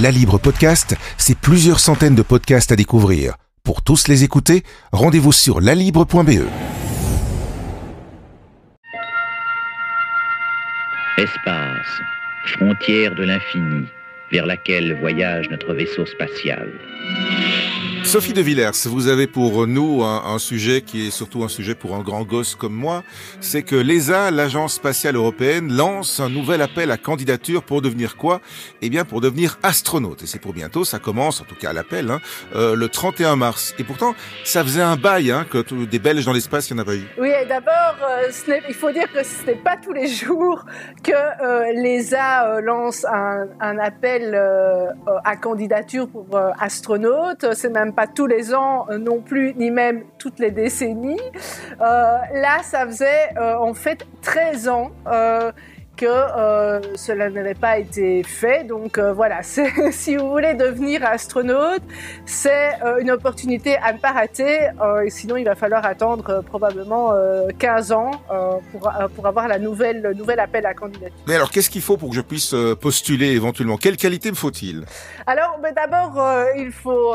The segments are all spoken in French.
La Libre Podcast, c'est plusieurs centaines de podcasts à découvrir. Pour tous les écouter, rendez-vous sur lalibre.be. Espace, frontière de l'infini, vers laquelle voyage notre vaisseau spatial. Sophie de Villers, vous avez pour nous un, sujet qui est surtout un sujet pour un grand gosse comme moi, c'est que l'ESA, l'Agence spatiale européenne, lance un nouvel appel à candidature pour devenir quoi? Eh bien pour devenir astronaute. Et c'est pour bientôt, ça commence, en tout cas l'appel, hein, euh, le 31 mars. Et pourtant, ça faisait un bail hein, que des Belges dans l'espace, il n'y en a pas eu. Oui, d'abord, euh, il faut dire que ce n'est pas tous les jours que euh, l'ESA lance un, un appel à candidature pour astronaute. C'est même pas tous les ans euh, non plus, ni même toutes les décennies. Euh, là, ça faisait euh, en fait 13 ans que cela n'avait pas été fait. Donc voilà, si vous voulez devenir astronaute, c'est une opportunité à ne pas rater. et sinon, il va falloir attendre probablement 15 ans pour, pour avoir la nouvelle, le nouvel appel à candidature. Mais alors, qu'est-ce qu'il faut pour que je puisse postuler éventuellement? Quelle qualité me faut-il? Alors, d'abord, il faut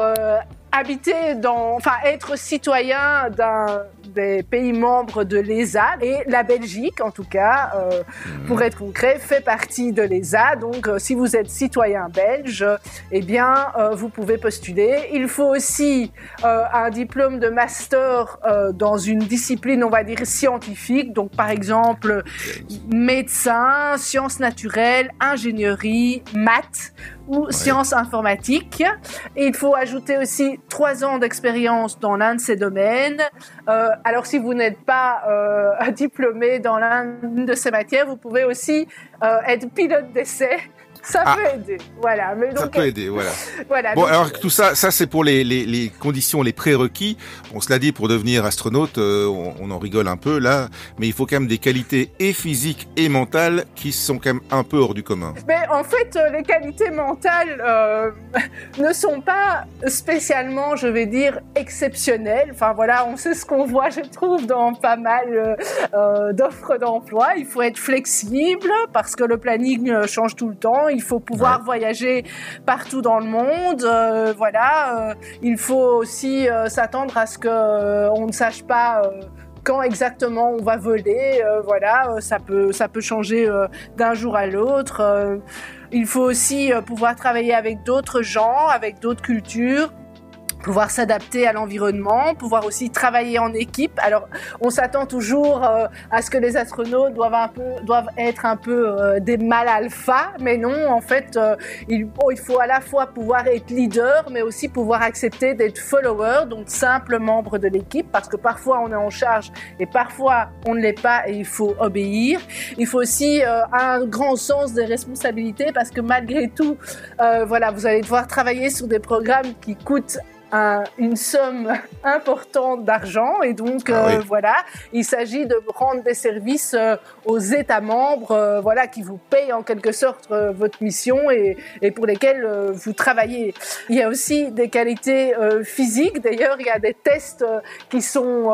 habiter dans, enfin, être citoyen d'un des pays membres de l'ESA et la Belgique, en tout cas, euh, mhm. pour être concret, fait partie de l'ESA. Donc, euh, si vous êtes citoyen belge, eh bien, euh, vous pouvez postuler. Il faut aussi un diplôme de master dans une discipline, on va dire scientifique. Donc, par exemple, médecin, sciences naturelles, ingénierie, maths ou sciences informatiques. Et il faut ajouter aussi trois ans d'expérience dans l'un de ces domaines. Euh, alors si vous n'êtes pas euh, diplômé dans l'un de ces matières, vous pouvez aussi euh, être pilote d'essai ça ah. peut aider, voilà. Mais donc, ça peut aider, voilà. voilà bon, alors tout ça, ça c'est pour les, les, les, conditions, les prérequis. On se l'a dit, pour devenir astronaute, euh, on, on, en rigole un peu là, mais il faut quand même des qualités et physiques et mentales qui sont quand même un peu hors du commun. Mais en fait, euh, les qualités mentales euh, ne sont pas spécialement, je vais dire, exceptionnelles. Enfin voilà, on sait ce qu'on voit, je trouve, dans pas mal d'offres d'emploi. Il faut être flexible parce que le planning change tout le temps il faut pouvoir voyager partout dans le monde. Euh, voilà, euh, il faut aussi euh, s'attendre à ce que on ne sache pas quand exactement on va voler. voilà, ça peut ça peut changer d'un jour à l'autre. il faut aussi pouvoir travailler avec d'autres gens, avec d'autres cultures pouvoir s'adapter à l'environnement, pouvoir aussi travailler en équipe. Alors, on s'attend toujours euh, à ce que les astronautes doivent un peu, doivent être un peu euh, des mâles alpha, mais non. En fait, euh, il, il, faut à la fois pouvoir être leader, mais aussi pouvoir accepter d'être follower, donc simple membre de l'équipe, parce que parfois on est en charge et parfois on ne l'est pas et il faut obéir. Il faut aussi un grand sens des responsabilités, parce que malgré tout, voilà, vous allez devoir travailler sur des programmes qui coûtent une somme importante d'argent et donc ah euh, voilà, il s'agit de rendre des services euh, aux États membres, euh, voilà, qui vous payent en quelque sorte votre mission et, et pour lesquels vous travaillez. Il y a aussi des qualités physiques. D'ailleurs, il y a des tests qui sont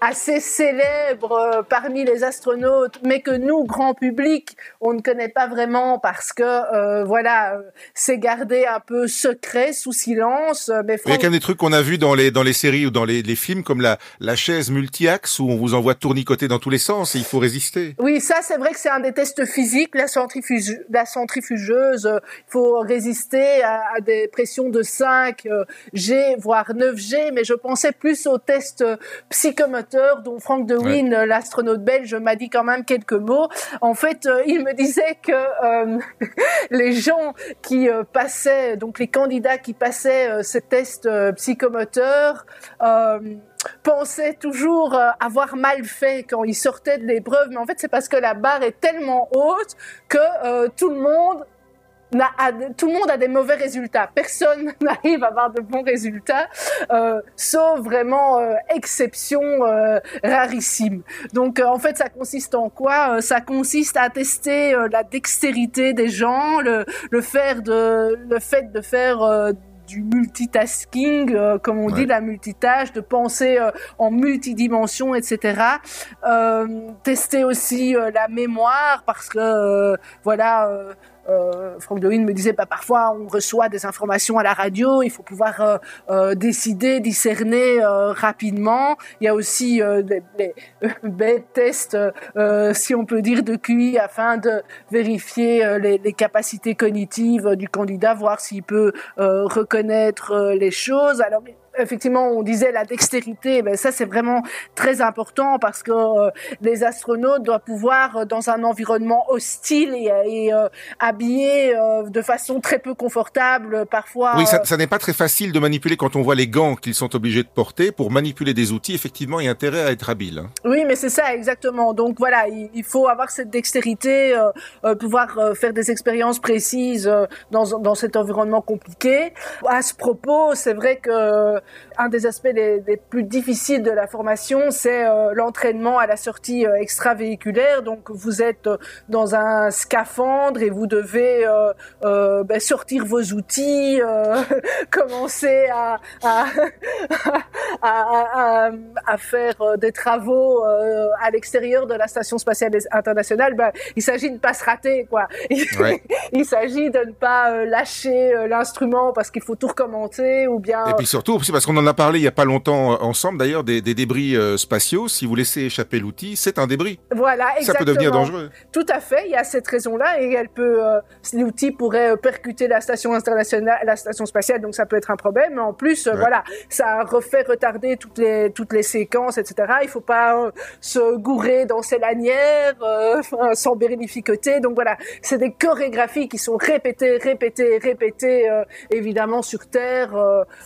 assez célèbres parmi les astronautes, mais que nous, grand public, on ne connaît pas vraiment parce que voilà, c'est gardé un peu secret, sous silence. Mais des trucs qu'on a vus dans les dans les séries ou dans les, les films comme la la chaise multi-axe où on vous envoie tournicoter dans tous les sens et il faut résister. Oui, ça c'est vrai que c'est un des tests physiques, la centrifuge la centrifugeuse, euh, il faut résister à, des pressions de 5 euh, G voire 9 G, mais je pensais plus aux tests euh, psychomoteurs dont Franck De Wien, l'astronaute belge, m'a dit quand même quelques mots. En fait, il me disait que les gens qui passaient, donc les candidats qui passaient ces tests euh, psychomoteur euh, pensait toujours euh, avoir mal fait quand il sortait de l'épreuve, mais en fait c'est parce que la barre est tellement haute que tout le monde a, tout le monde a des mauvais résultats. Personne n'arrive à avoir de bons résultats, euh, sauf vraiment euh, exception euh, rarissime. Donc en fait, ça consiste en quoi Ça consiste à tester la dextérité des gens, le, le, faire de, le fait de faire du multitasking, euh, comme on dit, la multitâche, de penser euh, en multidimension, etc. Euh, tester aussi la mémoire parce que voilà euh, Franck Dohin me disait, bah, parfois on reçoit des informations à la radio, il faut pouvoir euh, euh, décider, discerner rapidement. Il y a aussi des, des, tests, si on peut dire, de QI afin de vérifier les, les capacités cognitives du candidat, voir s'il peut reconnaître les choses. Alors effectivement, on disait la dextérité, ben ça c'est vraiment très important parce que euh, les astronautes doivent pouvoir, euh, dans un environnement hostile et, et euh, habillés de façon très peu confortable, parfois. Oui, ça, ça n'est pas très facile de manipuler quand on voit les gants qu'ils sont obligés de porter pour manipuler des outils. Effectivement, il y a intérêt à être habile. Hein. Oui, mais c'est ça exactement. Donc voilà, il, il, faut avoir cette dextérité, pouvoir faire des expériences précises dans, dans cet environnement compliqué. À ce propos, c'est vrai que un des aspects les, plus difficiles de la formation, c'est euh, l'entraînement à la sortie euh, extravéhiculaire. Donc, vous êtes euh, dans un scaphandre et vous devez ben, sortir vos outils, commencer à, à, à, à, faire des travaux à l'extérieur de la station spatiale internationale. Ben, il s'agit de ne pas se rater, quoi. il s'agit de ne pas lâcher l'instrument parce qu'il faut tout recommencer ou bien. Et puis surtout, parce qu'on en a parlé il y a pas longtemps euh, ensemble d'ailleurs des, des, débris euh, spatiaux. Si vous laissez échapper l'outil, c'est un débris. Voilà, exactement. Ça peut devenir dangereux. Tout à fait. Il y a cette raison-là et elle peut, euh, l'outil pourrait percuter la station internationale, la station spatiale, donc ça peut être un problème. En plus, voilà, ça refait retarder toutes les toutes les séquences, etc. Il faut pas se gourer dans ses lanières, s'embérificoter. Donc voilà, c'est des chorégraphies qui sont répétées, répétées, répétées, évidemment sur Terre,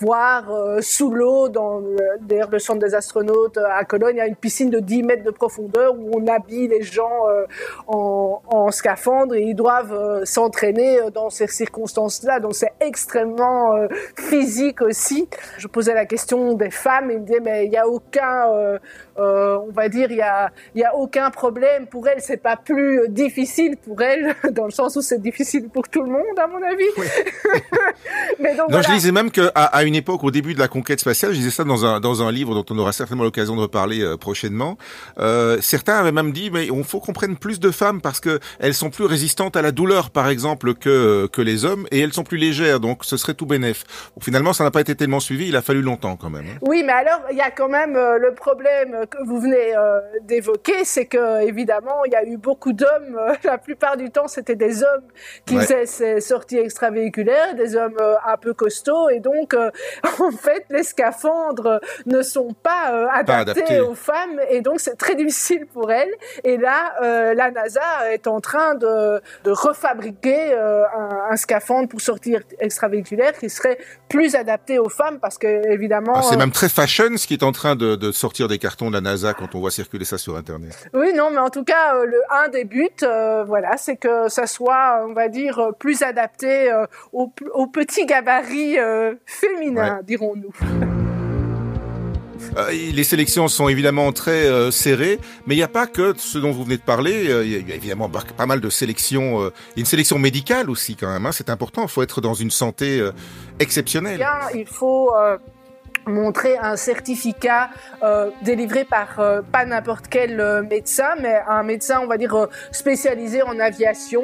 voire sous l'eau, dans d'ailleurs le centre des astronautes euh, à Cologne, il y a une piscine de 10 mètres de profondeur où on habille les gens euh, en, en, scaphandre et ils doivent euh, s'entraîner dans ces circonstances-là. Donc c'est extrêmement physique aussi. Je posais la question des femmes et ils me disaient mais il n'y a aucun, on va dire, il y a, y a aucun problème pour elles. C'est pas plus difficile pour elles dans le sens où c'est difficile pour tout le monde à mon avis. mais donc, non, je disais même qu'à à une époque, au début de la conquête spatiale, je disais ça dans un, dans un livre dont on aura certainement l'occasion de reparler euh, prochainement, euh, certains avaient même dit, mais il faut qu'on prenne plus de femmes parce que elles sont plus résistantes à la douleur, par exemple, que, que les hommes, et elles sont plus légères, donc ce serait tout bénef. finalement, ça n'a pas été tellement suivi, il a fallu longtemps quand même. Hein. Oui, mais alors, il y a quand même euh, le problème que vous venez d'évoquer, c'est que, évidemment, il y a eu beaucoup d'hommes, la plupart du temps, c'était des hommes qui faisaient ces sorties extravéhiculaires, des hommes un peu costauds, et donc, en fait, les scaphandres ne sont pas, euh, adaptés, aux femmes et donc c'est très difficile pour elles. Et là, euh, la NASA est en train de, de refabriquer euh, un, un, scaphandre pour sortir extravéhiculaire qui serait plus adapté aux femmes parce que évidemment. Ah, c'est même très fashion ce qui est en train de, de, sortir des cartons de la NASA quand on voit circuler ça sur Internet. Oui, non, mais en tout cas, le un des buts, voilà, c'est que ça soit, on va dire, plus adapté aux, aux petits gabarits féminins, dirons-nous. Euh, les sélections sont évidemment très euh, serrées, mais il n'y a pas que ce dont vous venez de parler. Euh, il y a évidemment pas mal de sélections. une sélection médicale aussi quand même. Hein, c'est important. Il faut être dans une santé exceptionnelle. il faut montrer un certificat euh, délivré par euh, pas n'importe quel euh, médecin, mais un médecin, on va dire, spécialisé en aviation.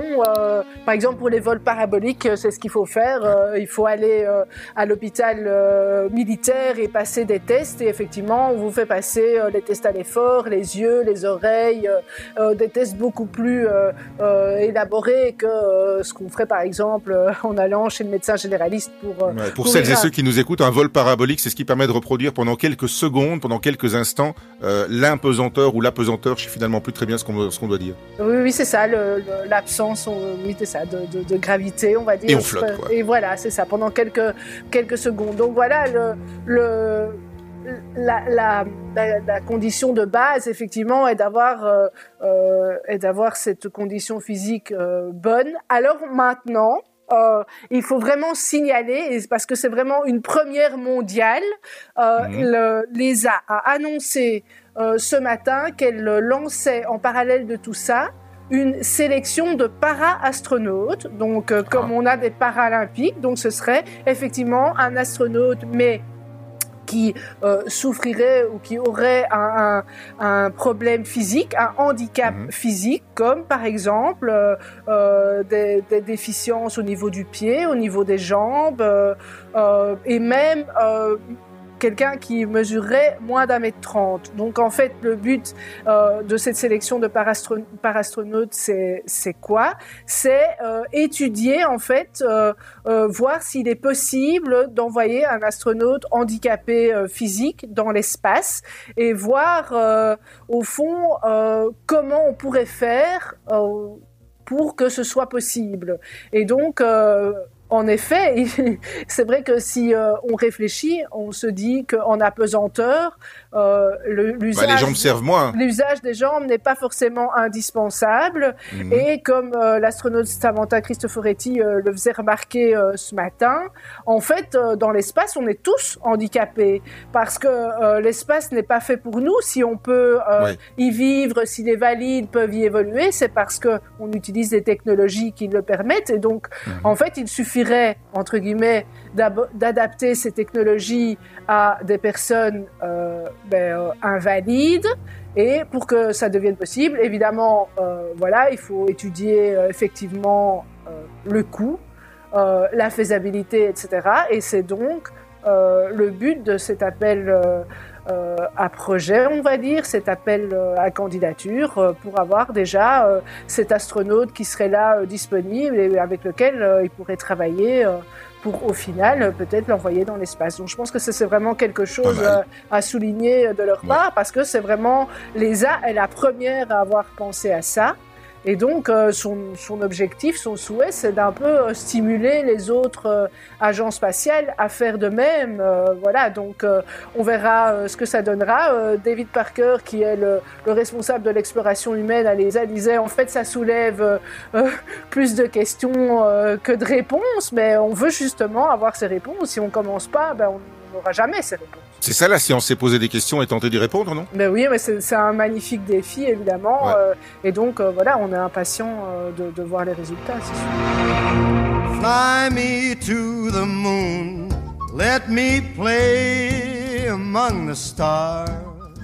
par exemple, pour les vols paraboliques, c'est ce qu'il faut faire. il faut aller à l'hôpital militaire et passer des tests. Et effectivement, on vous fait passer les tests à l'effort, les yeux, les oreilles, des tests beaucoup plus élaborés que ce qu'on ferait, par exemple, en allant chez le médecin généraliste pour... pour, celles et ceux qui nous écoutent, un vol parabolique, c'est ce qui permet de reproduire pendant quelques secondes, pendant quelques instants, euh, l'impesanteur ou l'apesanteur. Je sais finalement plus très bien ce qu'on qu'on doit dire. Oui, oui c'est ça, l'absence oui, ça, de, de, de, gravité, on va dire. Et on flotte. Quoi. Et voilà, c'est ça, pendant quelques, quelques secondes. Donc voilà, le, le la, la, la, condition de base, effectivement, est d'avoir euh, euh, cette condition physique euh, bonne. Alors maintenant, euh, il faut vraiment signaler, parce que c'est vraiment une première mondiale, euh, mhm. l'ESA a annoncé euh, ce matin qu'elle lançait en parallèle de tout ça une sélection de para-astronautes. Donc, comme ah. on a des paralympiques, donc ce serait effectivement un astronaute, mais qui euh, souffrirait ou qui aurait un, un, problème physique, un handicap mhm. physique, comme par exemple euh, euh, des, des, déficiences au niveau du pied, au niveau des jambes, euh, et même quelqu'un qui mesurerait moins d'un mètre trente. Donc en fait, le but euh, de cette sélection de parastronautes, c'est c'est quoi? C'est euh, étudier en fait, euh, euh voir s'il est possible d'envoyer un astronaute handicapé euh, physique dans l'espace et voir euh, au fond comment on pourrait faire pour que ce soit possible. Et donc en effet, c'est vrai que si euh, on réfléchit, on se dit qu'en apesanteur, euh, l'usage, les jambes servent moins. L'usage des jambes n'est pas forcément indispensable. Mhm. Et comme euh, l'astronaute Samantha Cristoforetti euh, le faisait remarquer ce matin, en fait, dans l'espace, on est tous handicapés parce que l'espace n'est pas fait pour nous. Si on peut y vivre, si les valides peuvent y évoluer, c'est parce que on utilise des technologies qui le permettent. Et donc, mhm. en fait, il suffit entre guillemets, d'adapter ces technologies à des personnes euh, ben, euh, invalides. Et pour que ça devienne possible, évidemment, euh, voilà, il faut étudier effectivement le coût, la faisabilité, etc. Et c'est donc le but de cet appel euh, à projet, on va dire, cet appel euh, à candidature euh, pour avoir déjà cet astronaute qui serait là disponible et avec lequel il pourrait travailler pour au final peut-être l'envoyer dans l'espace. Donc je pense que c'est vraiment quelque chose à souligner de leur part parce que c'est vraiment l'ESA est la première à avoir pensé à ça. Et donc, euh, son, objectif, son souhait, c'est d'un peu euh, stimuler les autres euh, agences spatiales à faire de même. voilà, donc on verra ce que ça donnera. David Parker, qui est le, le responsable de l'exploration humaine à l'ESA, disait en fait, ça soulève plus de questions que de réponses, mais on veut justement avoir ces réponses. Si on commence pas, ben, on n'aura jamais ces réponses. C'est ça la science, c'est poser des questions et tenter d'y répondre, non? Ben oui, mais c'est un magnifique défi, évidemment. Euh, et donc, euh, voilà, on est impatient euh, de, de, voir les résultats, c'est sûr. Fly me to the moon, let me play among the stars.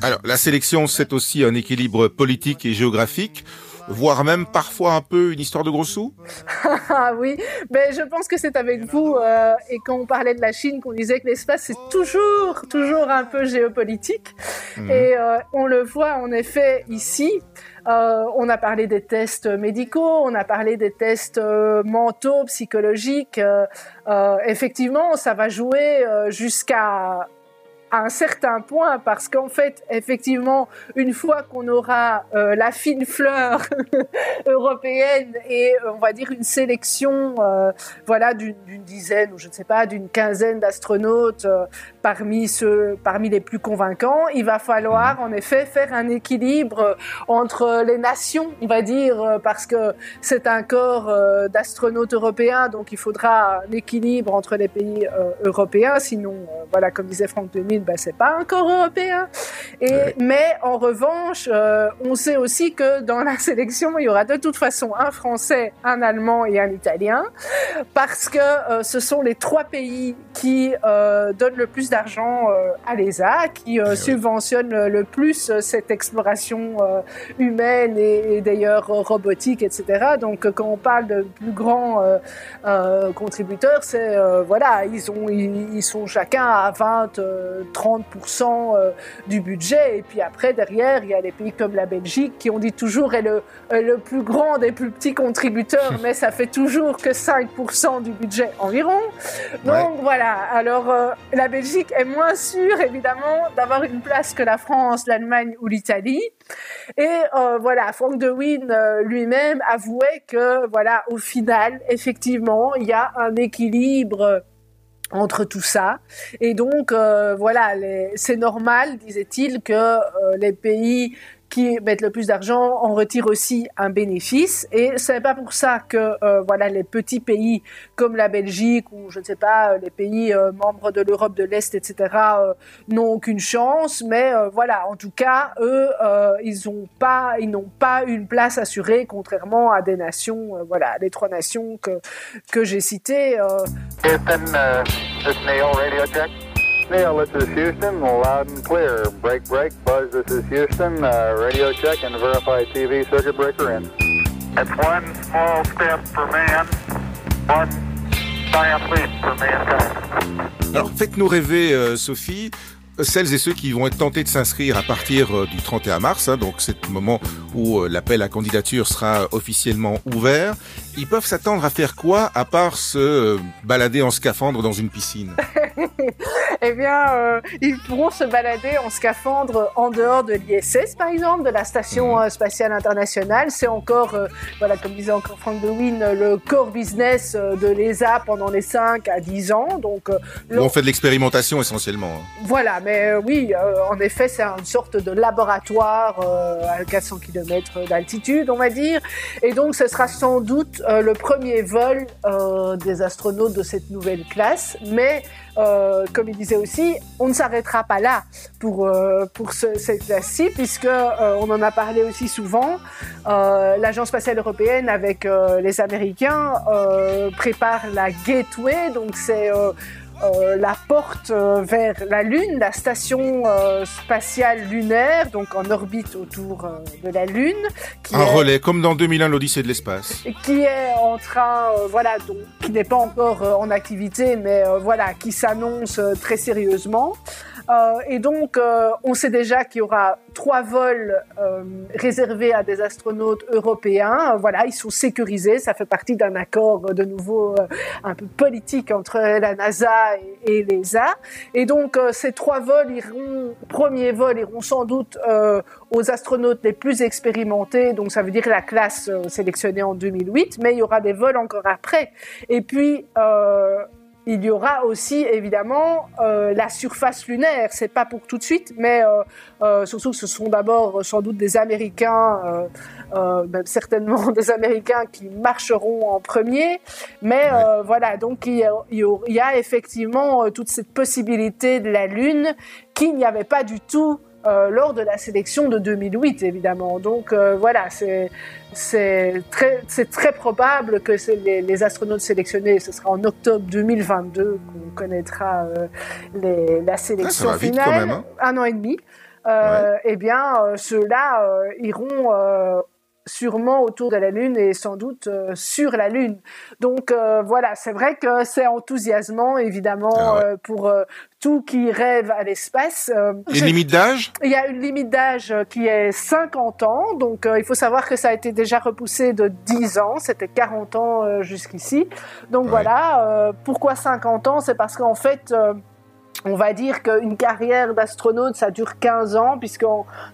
Alors, la sélection, c'est aussi un équilibre politique et géographique voire même parfois un peu une histoire de gros sous Ah oui, mais je pense que c'est avec vous euh, et quand on parlait de la Chine qu'on disait que l'espace c'est toujours, toujours un peu géopolitique mhm. et euh, on le voit en effet ici. Euh, on a parlé des tests médicaux, on a parlé des tests euh, mentaux, psychologiques. Euh, effectivement, ça va jouer jusqu'à à un certain point parce qu'en fait, effectivement, une fois qu'on aura euh, la fine fleur européenne et on va dire une sélection, euh, voilà, d'une dizaine ou je ne sais pas, d'une quinzaine d'astronautes euh, parmi ceux, parmi les plus convaincants, il va falloir en effet faire un équilibre entre les nations, on va dire, parce que c'est un corps d'astronautes européens, donc il faudra un équilibre entre les pays européens, sinon, voilà, comme disait Franck 2000, ben, c'est pas encore européen. Et, Mais en revanche, euh, on sait aussi que dans la sélection, il y aura de toute façon un Français, un Allemand et un Italien, parce que euh, ce sont les trois pays qui euh, donnent le plus d'argent à l'ESA, qui eh subventionnent le plus cette exploration humaine et, d'ailleurs robotique, etc. Donc quand on parle de plus grands contributeurs, c'est voilà, ils ont ils, sont chacun à 20, 30% euh, du budget. Et puis après, derrière, il y a des pays comme la Belgique qui, on dit toujours, est le, le plus grand des plus petits contributeurs, mais ça fait toujours que 5% du budget environ. Donc voilà, alors euh, la Belgique est moins sûre, évidemment, d'avoir une place que la France, l'Allemagne ou l'Italie. Et euh, voilà, Frank De Wien lui-même avouait que, voilà, au final, effectivement, il y a un équilibre entre tout ça. Et donc, euh, voilà, c'est normal, disait-il, que euh, les pays qui mettent le plus d'argent en retirent aussi un bénéfice. Et ce n'est pas pour ça que euh, voilà les petits pays comme la Belgique ou je ne sais pas les pays membres de l'Europe de l'Est, etc. n'ont aucune chance. Mais voilà, en tout cas, eux, ils n'ont pas ils n'ont pas une place assurée, contrairement à des nations, voilà, les trois nations que que j'ai citées. Neil, this is Houston, loud and clear. Break, break, Buzz, this is Houston. Uh, radio check and verify TV circuit breaker in. It's one small step for man, one giant leap for mankind. Alors faites-nous rêver, euh, Sophie celles et ceux qui vont être tentés de s'inscrire à partir euh, du 31 mars, hein, donc c'est le moment où euh, l'appel à candidature sera officiellement ouvert, ils peuvent s'attendre à faire quoi à part se euh, balader en scaphandre dans une piscine? Eh bien, ils pourront se balader en scaphandre en dehors de l'ISS, par exemple, de la Station mhm. spatiale internationale. C'est encore, voilà, comme disait encore Frank DeWin, le core business de l'ESA pendant les 5 à 10 ans. Donc, on fait de l'expérimentation essentiellement. Hein. Voilà, mais euh, oui, euh, en effet, c'est une sorte de laboratoire euh, à 400 km d'altitude, on va dire. Et donc, ce sera sans doute le premier vol des astronautes de cette nouvelle classe. Mais, comme il disait aussi, on ne s'arrêtera pas là pour, pour cette classe-ci, puisque on en a parlé aussi souvent. L'Agence spatiale européenne, avec les Américains, prépare la Gateway, donc c'est euh, la porte euh, vers la Lune, la station euh, spatiale lunaire, donc en orbite autour de la Lune. Qui Un relais, comme dans 2001, l'Odyssée de l'espace. Qui est en train, voilà, donc, qui n'est pas encore en activité, mais voilà, qui s'annonce très sérieusement. Euh, et donc, euh, on sait déjà qu'il y aura trois vols euh, réservés à des astronautes européens. Voilà, ils sont sécurisés. Ça fait partie d'un accord de nouveau un peu politique entre la NASA et, l'ESA. Et donc, ces trois vols iront, premiers vols iront sans doute aux astronautes les plus expérimentés. Donc, ça veut dire la classe sélectionnée en 2008. Mais il y aura des vols encore après. Et puis, il y aura aussi évidemment euh, la surface lunaire. C'est pas pour tout de suite, mais euh, euh, surtout que ce sont d'abord sans doute des Américains, même certainement des Américains qui marcheront en premier. Mais voilà, donc il y, a, effectivement toute cette possibilité de la Lune qu'il n'y avait pas du tout euh, lors de la sélection de 2008, évidemment. Donc euh, voilà, c'est très, très probable que les, les, astronautes sélectionnés, ce sera en octobre 2022 qu'on connaîtra euh, les, la sélection ah, ça finale. Vite quand même, hein. Un an et demi. Euh, Eh bien, ceux-là iront sûrement autour de la Lune et sans doute euh, sur la Lune. Donc euh, voilà, c'est vrai que c'est enthousiasmant évidemment ah euh, pour tout qui rêve à l'espace. une limite d'âge? Il y a une limite d'âge qui est 50 ans, donc il faut savoir que ça a été déjà repoussé de 10 ans, c'était 40 ans jusqu'ici. Donc voilà, pourquoi 50 ans? C'est parce qu'en fait on va dire qu'une carrière d'astronaute, ça dure 15 ans, puisque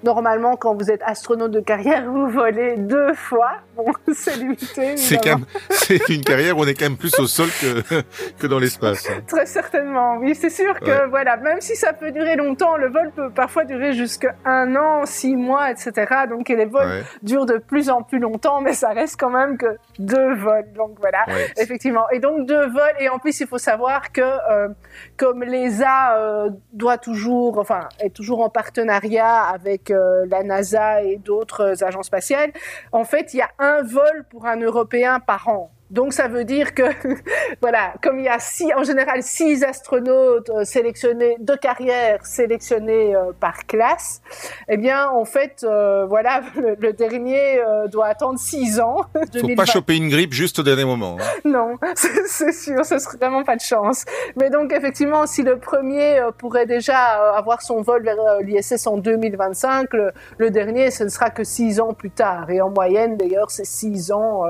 normalement, quand vous êtes astronaute de carrière, vous volez deux fois. Bon, c'est limité. C'est une carrière où on est quand même plus au sol que, que dans l'espace. Très certainement, oui. C'est sûr que, voilà, même si ça peut durer longtemps, le vol peut parfois durer jusqu'à un an, six mois, etc. Donc, les vols durent de plus en plus longtemps, mais ça reste quand même que deux vols. Donc, voilà, effectivement. Et donc, deux vols. Et en plus, il faut savoir que, euh, comme les a euh, doit toujours, enfin, est toujours en partenariat avec euh, la NASA et d'autres agences spatiales. En fait, il y a un vol pour un Européen par an. Donc ça veut dire que, voilà, comme il y a six, en général six astronautes euh, sélectionnés de carrière sélectionnés euh, par classe, eh bien en fait, euh, voilà, le, dernier doit attendre six ans. Faut pas choper une grippe juste au dernier moment. Hein. Non, c'est sûr, ce serait vraiment pas de chance. Mais donc effectivement, si le premier pourrait déjà avoir son vol vers l'ISS en 2025, le, le, dernier, ce ne sera que six ans plus tard. Et en moyenne, d'ailleurs, c'est six ans,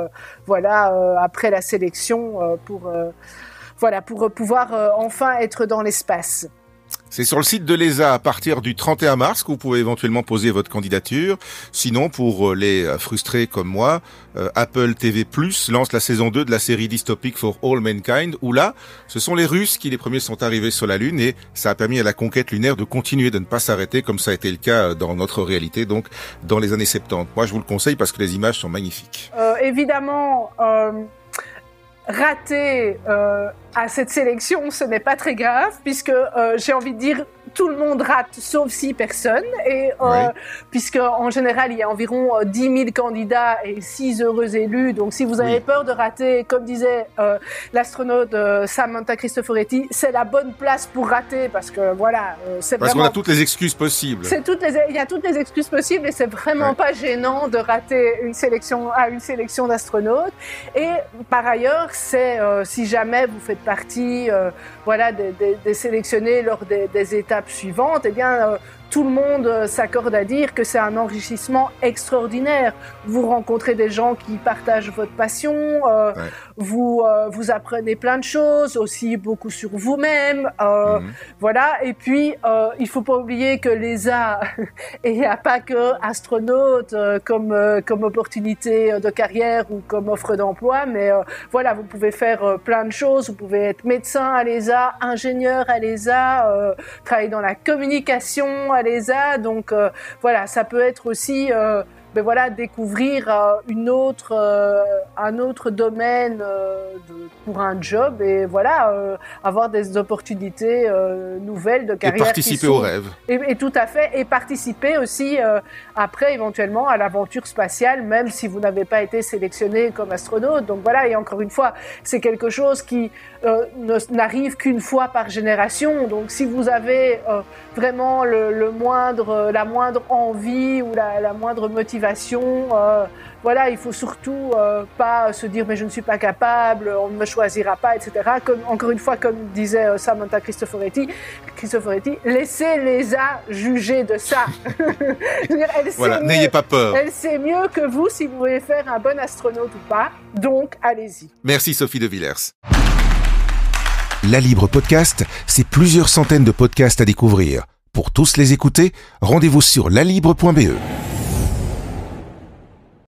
voilà après la sélection euh, pour, euh, voilà, pour pouvoir euh, enfin être dans l'espace. C'est sur le site de l'ESA à partir du 31 mars que vous pouvez éventuellement poser votre candidature. Sinon, pour les frustrés comme moi, Apple TV Plus lance la saison 2 de la série dystopique For All Mankind, où là, ce sont les Russes qui les premiers sont arrivés sur la Lune et ça a permis à la conquête lunaire de continuer, de ne pas s'arrêter comme ça a été le cas dans notre réalité, donc dans les années 70. Moi, je vous le conseille parce que les images sont magnifiques. évidemment, rater euh, à cette sélection, ce n'est pas très grave, puisque euh, j'ai envie de dire, tout le monde rate sauf six personnes. Et euh, Oui. puisque en général, il y a environ euh, 10 000 candidats et 6 heureux élus. Donc si vous avez Oui. peur de rater, comme disait euh, l'astronaute euh, Samantha Cristoforetti, c'est la bonne place pour rater parce que voilà, euh, c'est Parce qu'on a toutes les excuses possibles. c'est toutes les, il y a toutes les excuses possibles et c'est vraiment pas gênant de rater une sélection à une sélection d'astronautes. Et par ailleurs, c'est euh, si jamais vous faites partie, euh, voilà, des, des- des sélectionnés lors des, des étapes suivantes, eh bien euh, tout le monde euh, s'accorde à dire que c'est un enrichissement extraordinaire. Vous rencontrez des gens qui partagent votre passion, euh. Vous euh, vous apprenez plein de choses, aussi beaucoup sur vous-même. euh, Mhm. voilà, et puis euh, il faut pas oublier que l'ESA, et a pas que astronaute euh, comme, euh, comme opportunité de carrière ou comme offre d'emploi, mais euh, voilà, vous pouvez faire plein de choses. Vous pouvez être médecin à l'ESA, ingénieur à l'ESA, euh, travailler dans la communication à l'ESA. Donc euh, voilà, ça peut être aussi euh, ben voilà, découvrir euh, une autre, euh, un autre domaine euh, de- pour un job et voilà, avoir des opportunités nouvelles de Et carrière. qui participer sont- au rêve. et, et tout à fait, et participer aussi après éventuellement à l'aventure spatiale, même si vous n'avez pas été sélectionné comme astronaute. Donc voilà, et encore une fois, c'est quelque chose qui n'arrive qu'une fois par génération. Donc si vous avez vraiment le, le moindre, la moindre envie ou la, la moindre motivation, euh, voilà, il faut surtout euh, pas se dire mais je ne suis pas capable, on ne me choisira pas, etc. Comme, encore une fois, comme disait euh, Samantha Cristoforetti, Cristoforetti, laissez les A juger de ça. Voilà, n'ayez pas peur. elle sait mieux que vous si vous voulez faire un bon astronaute ou pas. Donc, allez-y. Merci Sophie de Villers. La Libre Podcast, c'est plusieurs centaines de podcasts à découvrir. Pour tous les écouter, rendez-vous sur lalibre.be.